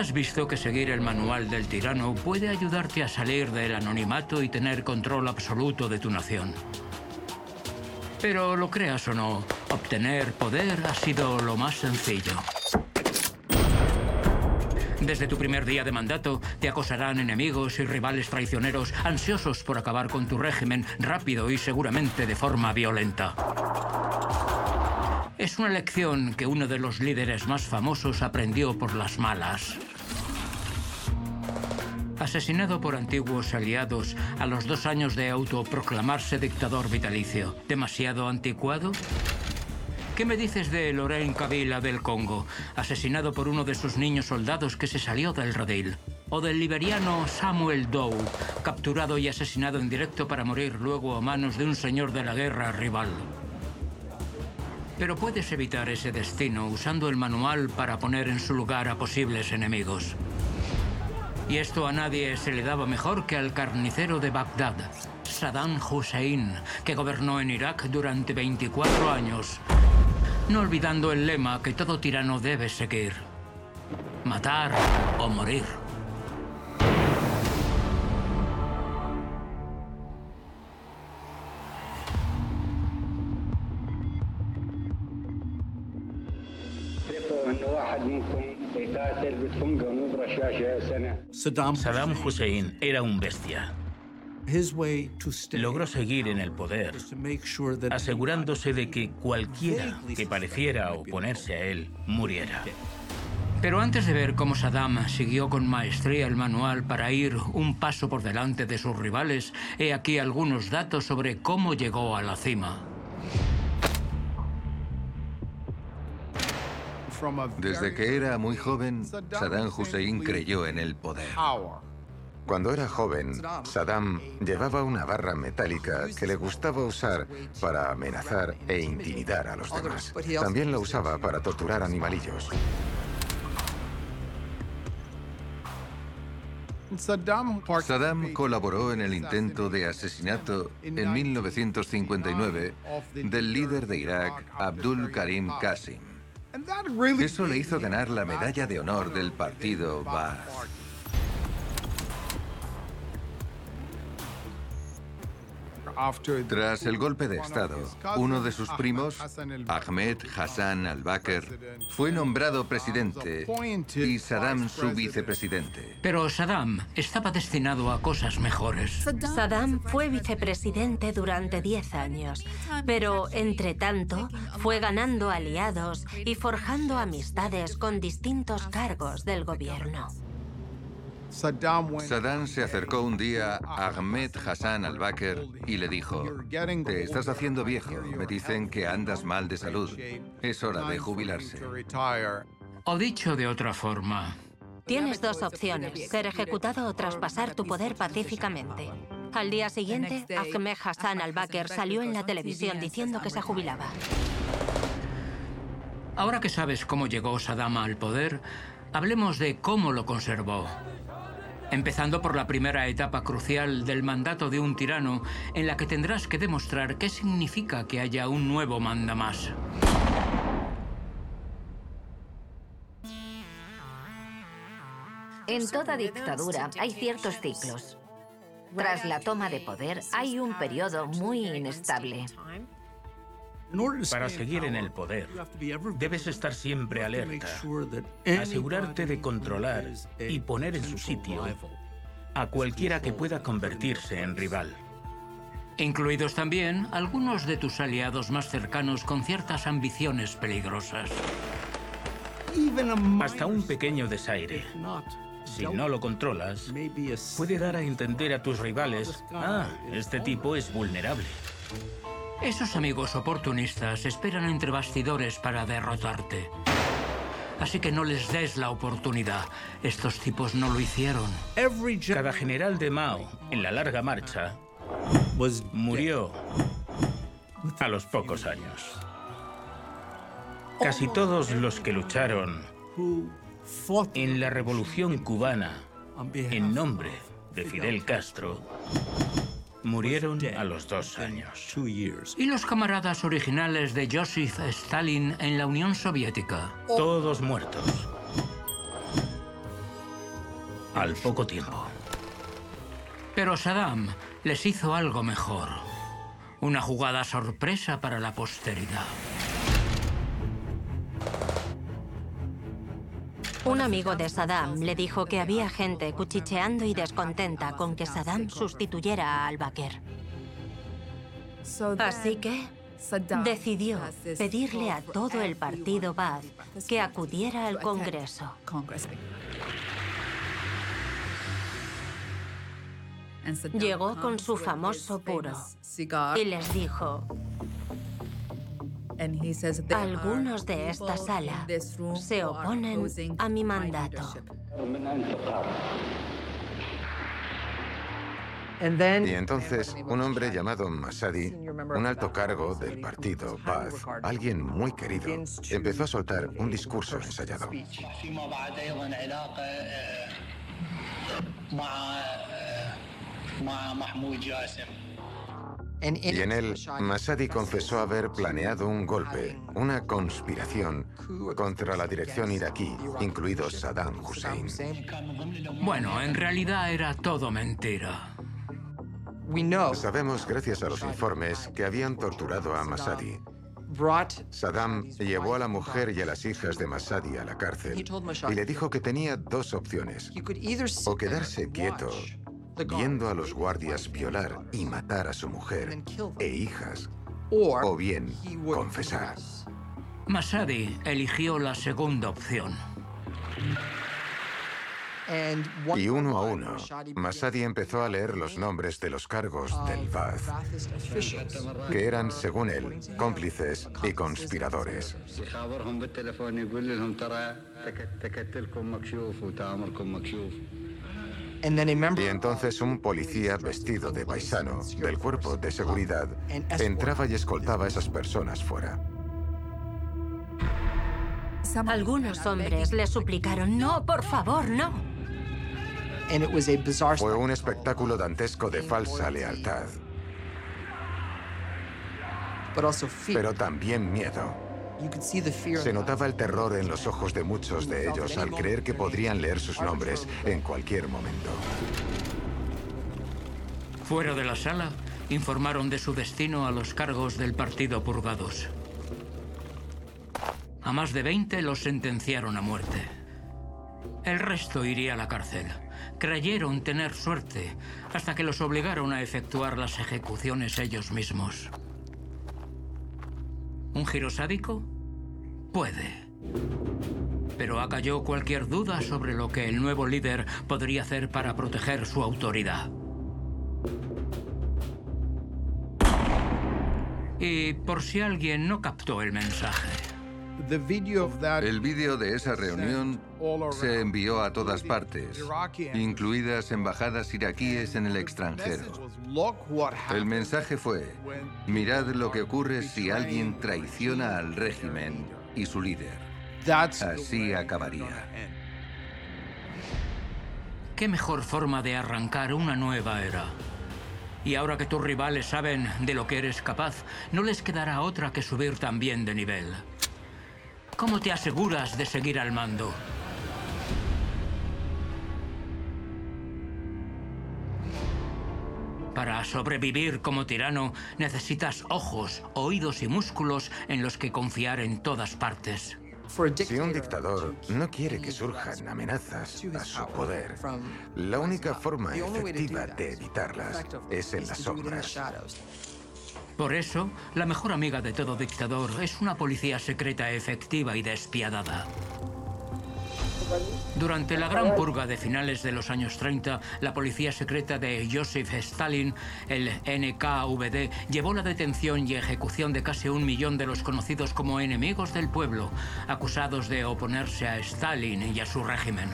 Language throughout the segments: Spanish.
has visto que seguir el manual del tirano puede ayudarte a salir del anonimato y tener control absoluto de tu nación. Pero lo creas o no, obtener poder ha sido lo más sencillo. Desde tu primer día de mandato, te acosarán enemigos y rivales traicioneros ansiosos por acabar con tu régimen rápido y seguramente de forma violenta. Es una lección que uno de los líderes más famosos aprendió por las malas. Asesinado por antiguos aliados a los dos años de autoproclamarse dictador vitalicio. ¿Demasiado anticuado? ¿Qué me dices de Lorraine Kabila del Congo, asesinado por uno de sus niños soldados que se salió del rodil? ¿O del liberiano Samuel Doe, capturado y asesinado en directo para morir luego a manos de un señor de la guerra rival? Pero puedes evitar ese destino usando el manual para poner en su lugar a posibles enemigos. Y esto a nadie se le daba mejor que al carnicero de Bagdad, Saddam Hussein, que gobernó en Irak durante 24 años, no olvidando el lema que todo tirano debe seguir. Matar o morir. Saddam Hussein era un bestia. Logró seguir en el poder, asegurándose de que cualquiera que pareciera oponerse a él muriera. Pero antes de ver cómo Saddam siguió con maestría el manual para ir un paso por delante de sus rivales, he aquí algunos datos sobre cómo llegó a la cima. Desde que era muy joven, Saddam Hussein creyó en el poder. Cuando era joven, Saddam llevaba una barra metálica que le gustaba usar para amenazar e intimidar a los demás. También la usaba para torturar animalillos. Saddam colaboró en el intento de asesinato en 1959 del líder de Irak, Abdul Karim Qasim. Eso le hizo ganar la medalla de honor del partido Baath. Tras el golpe de Estado, uno de sus primos, Ahmed Hassan al-Bakr, fue nombrado presidente y Saddam su vicepresidente. Pero Saddam estaba destinado a cosas mejores. Saddam fue vicepresidente durante 10 años, pero entre tanto fue ganando aliados y forjando amistades con distintos cargos del gobierno. Saddam se acercó un día a Ahmed Hassan al-Bakr y le dijo, te estás haciendo viejo, me dicen que andas mal de salud, es hora de jubilarse. O dicho de otra forma, Tienes dos opciones, ser ejecutado o traspasar tu poder pacíficamente. Al día siguiente, Ahmed Hassan al-Bakr salió en la televisión diciendo que se jubilaba. ahora que sabes cómo llegó Saddam al poder, hablemos de cómo lo conservó. Empezando por la primera etapa crucial del mandato de un tirano, en la que tendrás que demostrar qué significa que haya un nuevo mandamás. En toda dictadura hay ciertos ciclos. Tras la toma de poder hay un periodo muy inestable. Para seguir en el poder, debes estar siempre alerta, asegurarte de controlar y poner en su sitio a cualquiera que pueda convertirse en rival. Incluidos también algunos de tus aliados más cercanos con ciertas ambiciones peligrosas. Hasta un pequeño desaire. Si no lo controlas, puede dar a entender a tus rivales, ah, este tipo es vulnerable. Esos amigos oportunistas esperan entre bastidores para derrotarte. Así que no les des la oportunidad. Estos tipos no lo hicieron. Cada general de Mao, en la larga marcha, murió a los pocos años. Casi todos los que lucharon en la revolución cubana en nombre de Fidel Castro murieron a los dos años. ¿Y los camaradas originales de Joseph Stalin en la Unión Soviética? Todos muertos. al poco tiempo. Pero Saddam les hizo algo mejor. Una jugada sorpresa para la posteridad. Un amigo de Saddam le dijo que había gente cuchicheando y descontenta con que Saddam sustituyera a al-Bakr. Así que decidió pedirle a todo el partido Baath que acudiera al Congreso. Llegó con su famoso puro y les dijo, algunos de esta sala se oponen a mi mandato. Y entonces un hombre llamado Masadi, un alto cargo del partido Baath, alguien muy querido, empezó a soltar un discurso ensayado. Y en él, Masadi confesó haber planeado un golpe, una conspiración contra la dirección iraquí, incluido Saddam Hussein. Bueno, en realidad era todo mentira. Sabemos, gracias a los informes, que habían torturado a Masadi. Saddam llevó a la mujer y a las hijas de Masadi a la cárcel y le dijo que tenía dos opciones. O quedarse quieto viendo a los guardias violar y matar a su mujer e hijas, o bien confesar. Masadi eligió la segunda opción. Y uno a uno, Masadi empezó a leer los nombres de los cargos del Baath, que eran, según él, cómplices y conspiradores. Y entonces un policía vestido de paisano del cuerpo de seguridad entraba y escoltaba a esas personas fuera. Algunos hombres le suplicaron, no, por favor, no. Fue un espectáculo dantesco de falsa lealtad, pero también miedo. Se notaba el terror en los ojos de muchos de ellos al creer que podrían leer sus nombres en cualquier momento. Fuera de la sala, informaron de su destino a los cargos del partido purgados. A más de 20 los sentenciaron a muerte. El resto iría a la cárcel. Creyeron tener suerte hasta que los obligaron a efectuar las ejecuciones ellos mismos. ¿Un giro sádico? Puede. Pero acalló cualquier duda sobre lo que el nuevo líder podría hacer para proteger su autoridad. Y por si alguien no captó el mensaje. El vídeo de esa reunión se envió a todas partes, incluidas embajadas iraquíes en el extranjero. El mensaje fue, mirad lo que ocurre si alguien traiciona al régimen y su líder. Así acabaría. ¿Qué mejor forma de arrancar una nueva era? Y ahora que tus rivales saben de lo que eres capaz, no les quedará otra que subir también de nivel. ¿Cómo te aseguras de seguir al mando? Para sobrevivir como tirano necesitas ojos, oídos y músculos en los que confiar en todas partes. Si un dictador no quiere que surjan amenazas a su poder, la única forma efectiva de evitarlas es en las sombras. Por eso, la mejor amiga de todo dictador es una policía secreta efectiva y despiadada. Durante la gran purga de finales de los años 30, la policía secreta de Joseph Stalin, el NKVD, llevó la detención y ejecución de casi un millón de los conocidos como enemigos del pueblo, acusados de oponerse a Stalin y a su régimen.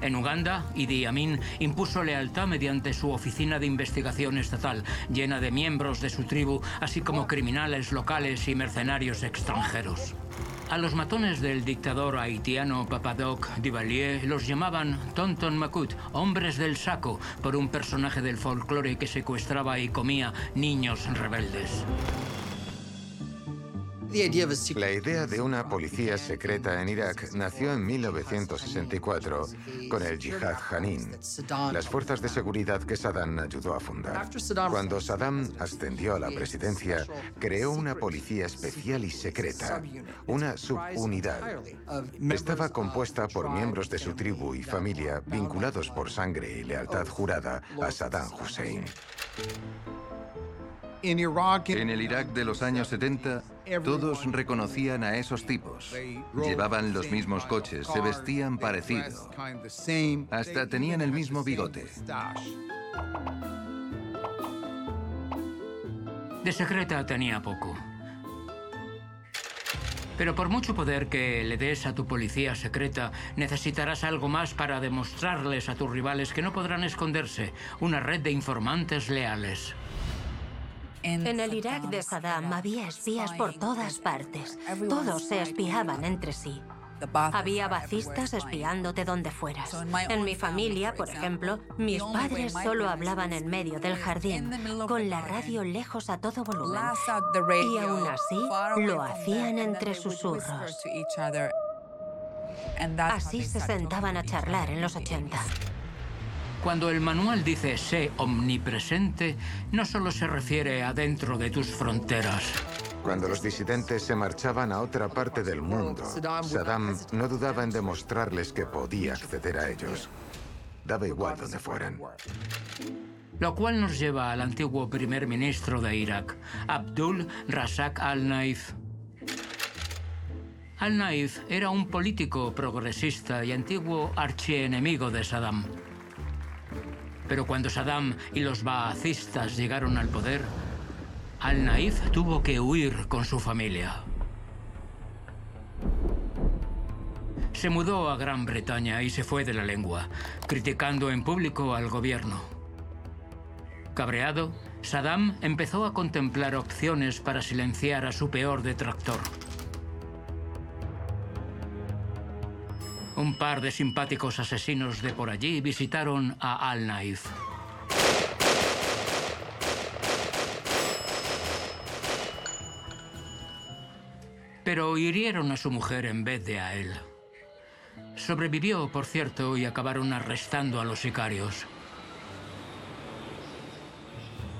En Uganda, Idi Amin impuso lealtad mediante su oficina de investigación estatal, llena de miembros de su tribu, así como criminales locales y mercenarios extranjeros. A los matones del dictador haitiano Papadoc Duvalier los llamaban Tonton Makut, hombres del saco, por un personaje del folclore que secuestraba y comía niños rebeldes. La idea de una policía secreta en Irak nació en 1964 con el Jihad Hanin, las fuerzas de seguridad que Saddam ayudó a fundar. Cuando Saddam ascendió a la presidencia, creó una policía especial y secreta, una subunidad. Estaba compuesta por miembros de su tribu y familia vinculados por sangre y lealtad jurada a Saddam Hussein. En el Irak de los años 70, todos reconocían a esos tipos. Llevaban los mismos coches, se vestían parecido. Hasta tenían el mismo bigote. De secreta tenía poco. Pero por mucho poder que le des a tu policía secreta, necesitarás algo más para demostrarles a tus rivales que no podrán esconderse. Una red de informantes leales. En el Irak de Saddam había espías por todas partes. Todos se espiaban entre sí. Había bacistas espiándote donde fueras. En mi familia, por ejemplo, mis padres solo hablaban en medio del jardín, con la radio lejos a todo volumen. Y aún así, lo hacían entre susurros. Así se sentaban a charlar en los 80. Cuando el manual dice sé omnipresente, no solo se refiere a dentro de tus fronteras. Cuando los disidentes se marchaban a otra parte del mundo, Saddam no dudaba en demostrarles que podía acceder a ellos. Daba igual donde fueran. Lo cual nos lleva al antiguo primer ministro de Irak, Abdul Razak al-Naif. Al-Naif era un político progresista y antiguo archienemigo de Saddam. Pero cuando Saddam y los baacistas llegaron al poder, Al-Naif tuvo que huir con su familia. Se mudó a Gran Bretaña y se fue de la lengua, criticando en público al gobierno. Cabreado, Saddam empezó a contemplar opciones para silenciar a su peor detractor. Un par de simpáticos asesinos de por allí visitaron a Al-Naif. Pero hirieron a su mujer en vez de a él. Sobrevivió, por cierto, y acabaron arrestando a los sicarios.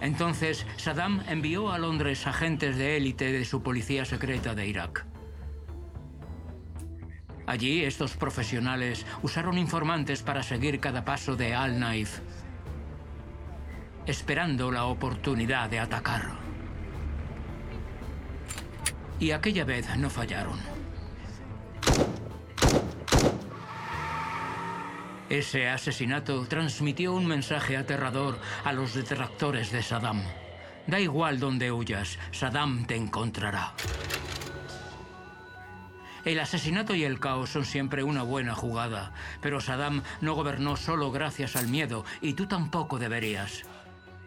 Entonces, Saddam envió a Londres agentes de élite de su policía secreta de Irak. Allí, estos profesionales usaron informantes para seguir cada paso de Al-Naif, esperando la oportunidad de atacar. Y aquella vez no fallaron. Ese asesinato transmitió un mensaje aterrador a los detractores de Saddam. Da igual donde huyas, Saddam te encontrará. El asesinato y el caos son siempre una buena jugada, pero Saddam no gobernó solo gracias al miedo, y tú tampoco deberías.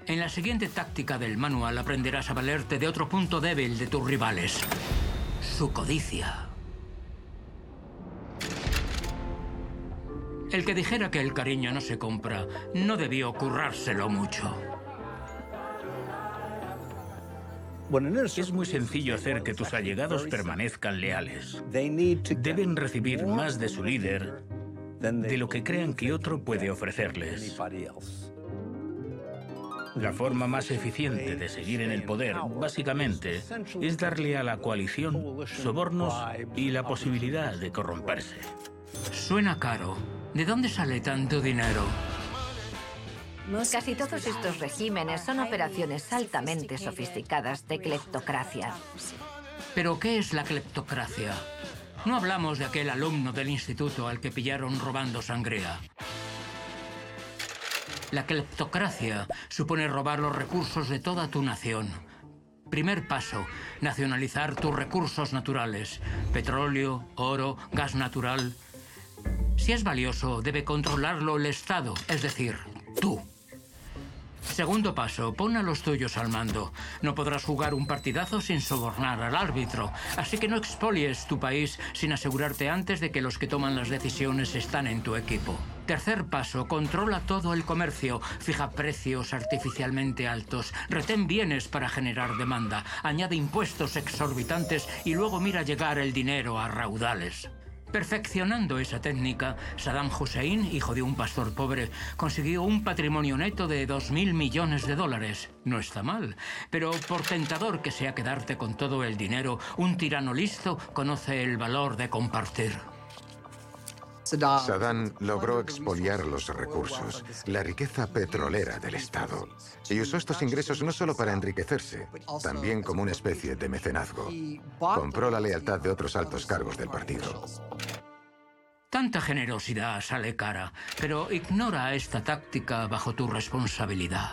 En la siguiente táctica del manual aprenderás a valerte de otro punto débil de tus rivales, su codicia. El que dijera que el cariño no se compra no debió currárselo mucho. Es muy sencillo hacer que tus allegados permanezcan leales. Deben recibir más de su líder de lo que crean que otro puede ofrecerles. La forma más eficiente de seguir en el poder, básicamente, es darle a la coalición sobornos y la posibilidad de corromperse. Suena caro. ¿De dónde sale tanto dinero? Casi todos estos regímenes son operaciones altamente sofisticadas de cleptocracia. ¿Pero qué es la cleptocracia? No hablamos de aquel alumno del instituto al que pillaron robando sangría. La cleptocracia supone robar los recursos de toda tu nación. Primer paso, nacionalizar tus recursos naturales. Petróleo, oro, gas natural. Si es valioso, debe controlarlo el Estado, es decir, tú. Segundo paso, pon a los tuyos al mando. No podrás jugar un partidazo sin sobornar al árbitro, así que no expolies tu país sin asegurarte antes de que los que toman las decisiones están en tu equipo. Tercer paso, controla todo el comercio, fija precios artificialmente altos, retén bienes para generar demanda, añade impuestos exorbitantes y luego mira llegar el dinero a raudales. Perfeccionando esa técnica, Saddam Hussein, hijo de un pastor pobre, consiguió un patrimonio neto de 2.000 millones de dólares. No está mal, pero por tentador que sea quedarte con todo el dinero, un tirano listo conoce el valor de compartir. Saddam logró expoliar los recursos, la riqueza petrolera del Estado, y usó estos ingresos no solo para enriquecerse, también como una especie de mecenazgo. Compró la lealtad de otros altos cargos del partido. Tanta generosidad sale cara, pero ignora esta táctica bajo tu responsabilidad.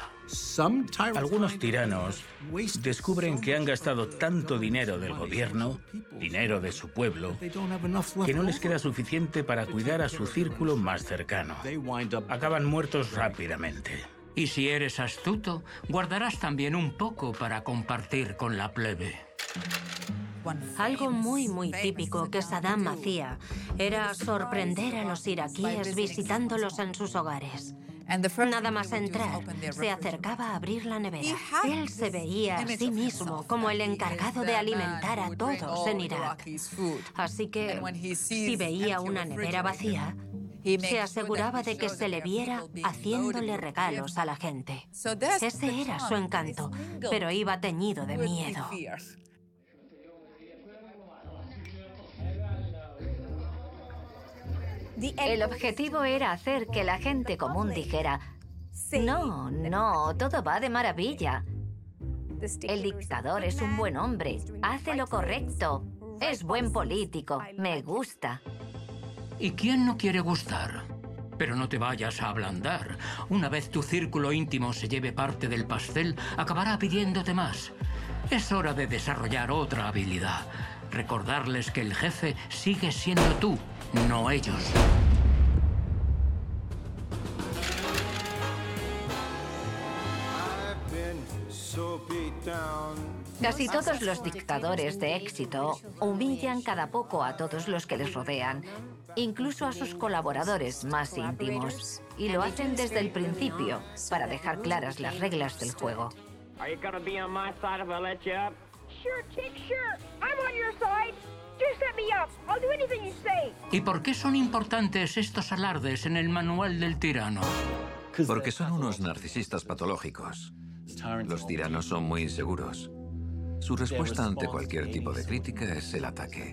Algunos tiranos descubren que han gastado tanto dinero del gobierno, dinero de su pueblo, que no les queda suficiente para cuidar a su círculo más cercano. Acaban muertos rápidamente. Y si eres astuto, guardarás también un poco para compartir con la plebe. Algo muy, muy típico que Saddam hacía era sorprender a los iraquíes visitándolos en sus hogares. Nada más entrar, se acercaba a abrir la nevera. Él se veía a sí mismo como el encargado de alimentar a todos en Irak. Así que, si veía una nevera vacía, se aseguraba de que se le viera haciéndole regalos a la gente. Ese era su encanto, pero iba teñido de miedo. El objetivo era hacer que la gente común dijera, no, no, todo va de maravilla. El dictador es un buen hombre, hace lo correcto, es buen político, me gusta. ¿Y quién no quiere gustar? Pero no te vayas a ablandar. Una vez tu círculo íntimo se lleve parte del pastel, acabará pidiéndote más. Es hora de desarrollar otra habilidad. Recordarles que el jefe sigue siendo tú, no ellos. Casi todos los dictadores de éxito humillan cada poco a todos los que les rodean, incluso a sus colaboradores más íntimos, y lo hacen desde el principio para dejar claras las reglas del juego. ¿Y por qué son importantes estos alardes en el manual del tirano? Porque son unos narcisistas patológicos. Los tiranos son muy inseguros. Su respuesta ante cualquier tipo de crítica es el ataque.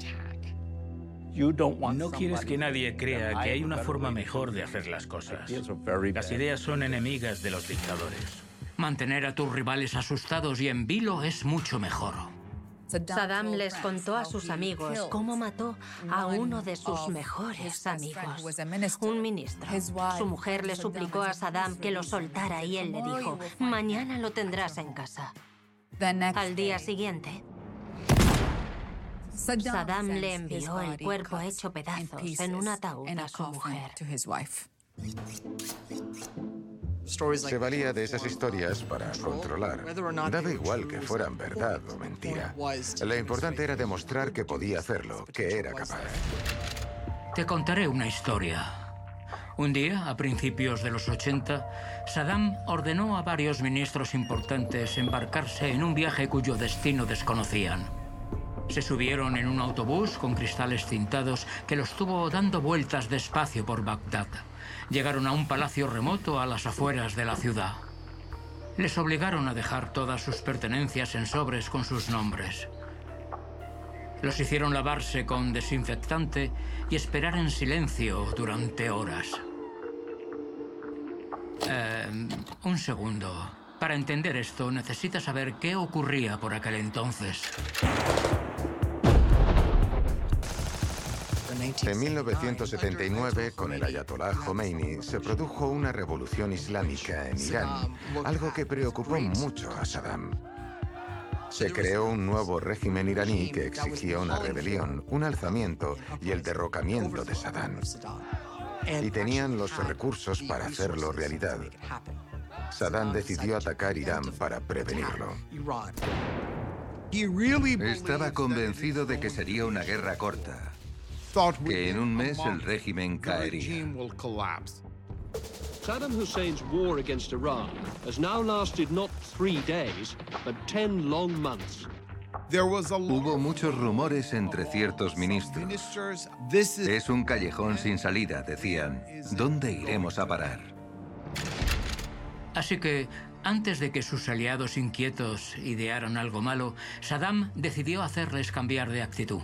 No quieres que nadie crea que hay una forma mejor de hacer las cosas. Las ideas son enemigas de los dictadores. Mantener a tus rivales asustados y en vilo es mucho mejor. Saddam les contó a sus amigos cómo mató a uno de sus mejores amigos, un ministro. Su mujer le suplicó a Saddam que lo soltara y él le dijo, mañana lo tendrás en casa. Al día siguiente, Saddam le envió el cuerpo hecho pedazos en un ataúd a su mujer. Se valía de esas historias para controlar. Daba igual que fueran verdad o mentira. Lo importante era demostrar que podía hacerlo, que era capaz. Te contaré una historia. Un día, a principios de los 80, Saddam ordenó a varios ministros importantes embarcarse en un viaje cuyo destino desconocían. Se subieron en un autobús con cristales tintados que los tuvo dando vueltas despacio por Bagdad llegaron a un palacio remoto a las afueras de la ciudad. Les obligaron a dejar todas sus pertenencias en sobres con sus nombres. Los hicieron lavarse con desinfectante y esperar en silencio durante horas. Eh, un segundo. Para entender esto, necesitas saber qué ocurría por aquel entonces. En 1979, con el Ayatollah Khomeini, se produjo una revolución islámica en Irán, algo que preocupó mucho a Saddam. Se creó un nuevo régimen iraní que exigía una rebelión, un alzamiento y el derrocamiento de Saddam. Y tenían los recursos para hacerlo realidad. Saddam decidió atacar Irán para prevenirlo. Estaba convencido de que sería una guerra corta, que en un mes el régimen caería. Saddam Hussein's war against Iran has now lasted not three days, but ten long months. Hubo muchos rumores entre ciertos ministros. Es un callejón sin salida, decían. ¿Dónde iremos a parar? Así que, antes de que sus aliados inquietos idearan algo malo, Saddam decidió hacerles cambiar de actitud.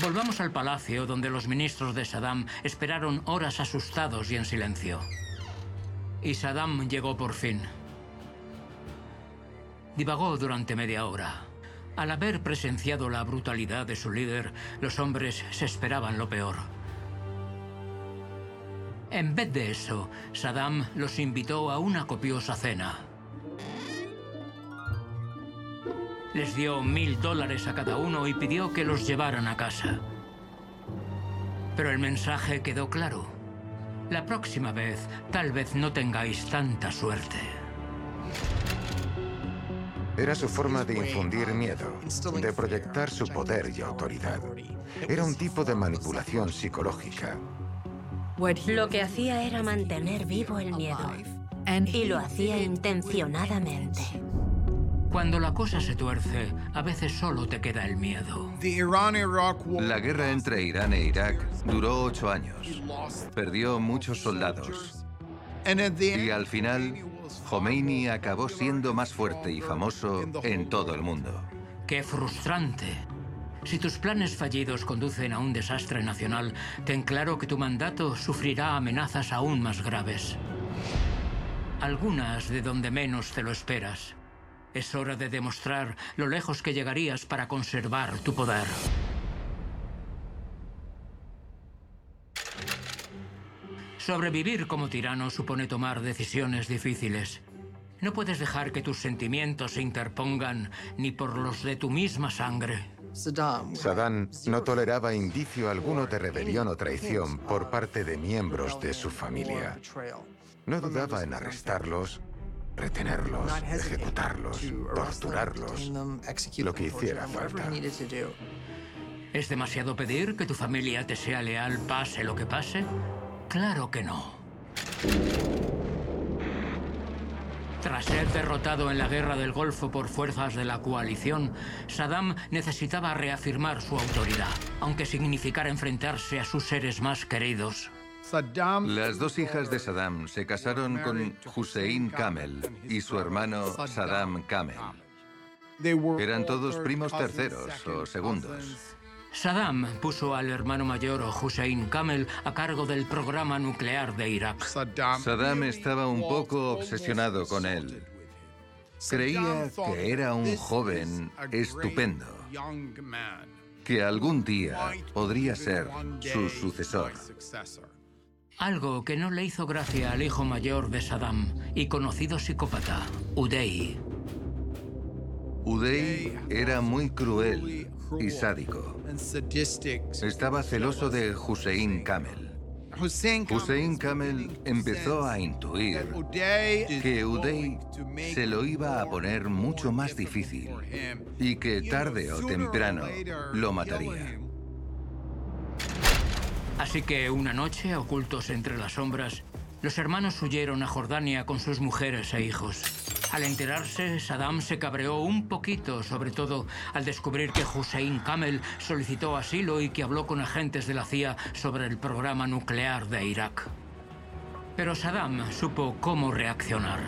Volvamos al palacio donde los ministros de Saddam esperaron horas asustados y en silencio. Y Saddam llegó por fin. Divagó durante media hora. Al haber presenciado la brutalidad de su líder, los hombres se esperaban lo peor. En vez de eso, Saddam los invitó a una copiosa cena. Les dio mil dólares a cada uno y pidió que los llevaran a casa. Pero el mensaje quedó claro. La próxima vez, tal vez no tengáis tanta suerte. Era su forma de infundir miedo, de proyectar su poder y autoridad. Era un tipo de manipulación psicológica. Lo que hacía era mantener vivo el miedo. Y lo hacía intencionadamente. Cuando la cosa se tuerce, a veces solo te queda el miedo. La guerra entre Irán e Irak duró ocho años. Perdió muchos soldados. Y al final, Khomeini acabó siendo más fuerte y famoso en todo el mundo. ¡Qué frustrante! Si tus planes fallidos conducen a un desastre nacional, ten claro que tu mandato sufrirá amenazas aún más graves. Algunas de donde menos te lo esperas. Es hora de demostrar lo lejos que llegarías para conservar tu poder. Sobrevivir como tirano supone tomar decisiones difíciles. No puedes dejar que tus sentimientos se interpongan ni por los de tu misma sangre. Saddam no toleraba indicio alguno de rebelión o traición por parte de miembros de su familia. No dudaba en arrestarlos, retenerlos, ejecutarlos, torturarlos, lo que hiciera falta. ¿Es demasiado pedir que tu familia te sea leal pase lo que pase? Claro que no. Tras ser derrotado en la guerra del Golfo por fuerzas de la coalición, Saddam necesitaba reafirmar su autoridad, aunque significara enfrentarse a sus seres más queridos. Las dos hijas de Saddam se casaron con Hussein Kamel y su hermano Saddam Kamel. Eran todos primos terceros o segundos. Saddam puso al hermano mayor Hussein Kamel a cargo del programa nuclear de Irak. Saddam estaba un poco obsesionado con él. Creía que era un joven estupendo, que algún día podría ser su sucesor. Algo que no le hizo gracia al hijo mayor de Saddam y conocido psicópata, Uday. Uday era muy cruel y sádico. Estaba celoso de Hussein Kamel. Hussein Kamel empezó a intuir que Uday se lo iba a poner mucho más difícil y que tarde o temprano lo mataría. Así que una noche, ocultos entre las sombras, los hermanos huyeron a Jordania con sus mujeres e hijos. Al enterarse, Saddam se cabreó un poquito, sobre todo al descubrir que Hussein Kamel solicitó asilo y que habló con agentes de la CIA sobre el programa nuclear de Irak. Pero Saddam supo cómo reaccionar.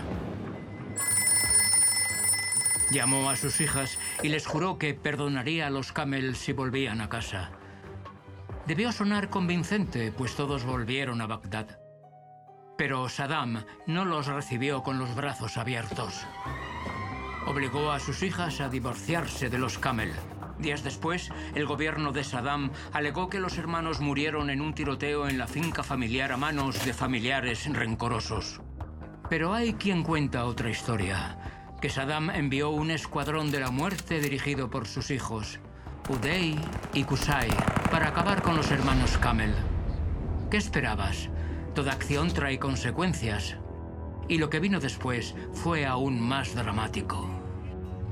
Llamó a sus hijas y les juró que perdonaría a los Kamel si volvían a casa. Debió sonar convincente, pues todos volvieron a Bagdad. Pero Saddam no los recibió con los brazos abiertos. Obligó a sus hijas a divorciarse de los Camel. Días después, el gobierno de Saddam alegó que los hermanos murieron en un tiroteo en la finca familiar a manos de familiares rencorosos. Pero hay quien cuenta otra historia, que Saddam envió un escuadrón de la muerte dirigido por sus hijos, Uday y Kusai, para acabar con los hermanos Camel. ¿Qué esperabas? Toda acción trae consecuencias. Y lo que vino después fue aún más dramático.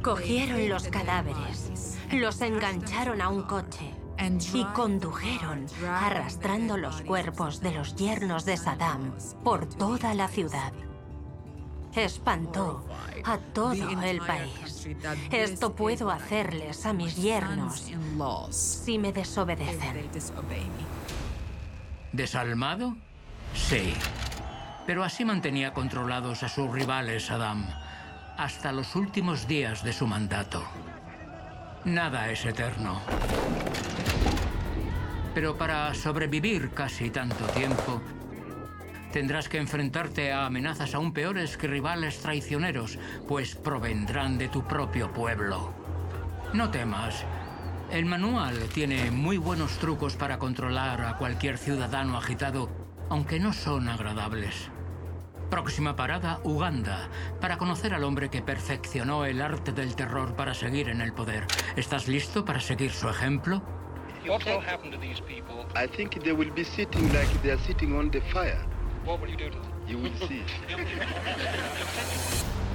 Cogieron los cadáveres, los engancharon a un coche y condujeron arrastrando los cuerpos de los yernos de Saddam por toda la ciudad. Espantó a todo el país. Esto puedo hacerles a mis yernos si me desobedecen. ¿Desalmado? Sí. Pero así mantenía controlados a sus rivales Saddam hasta los últimos días de su mandato. Nada es eterno. Pero para sobrevivir casi tanto tiempo, tendrás que enfrentarte a amenazas aún peores que rivales traicioneros, pues provendrán de tu propio pueblo. No temas. El manual tiene muy buenos trucos para controlar a cualquier ciudadano agitado, aunque no son agradables. Próxima parada, Uganda, para conocer al hombre que perfeccionó el arte del terror para seguir en el poder. ¿Estás listo para seguir su ejemplo? What will happen to these people? I think they will be sitting like they are sitting on the fire. What will you do to them? You will see.